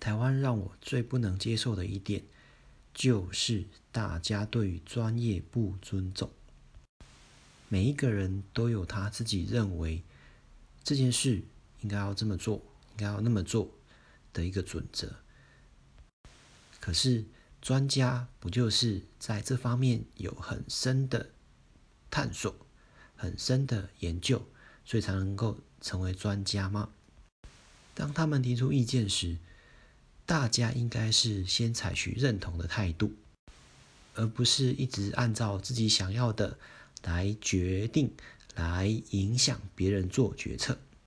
台湾让我最不能接受的一点，就是大家对于专业不尊重。每一个人都有他自己认为这件事应该要这么做，应该要那么做的一个准则。可是专家不就是在这方面有很深的探索、很深的研究，所以才能够成为专家吗？当他们提出意见时，大家应该是先采取认同的态度，而不是一直按照自己想要的。来决定，来影响别人做决策。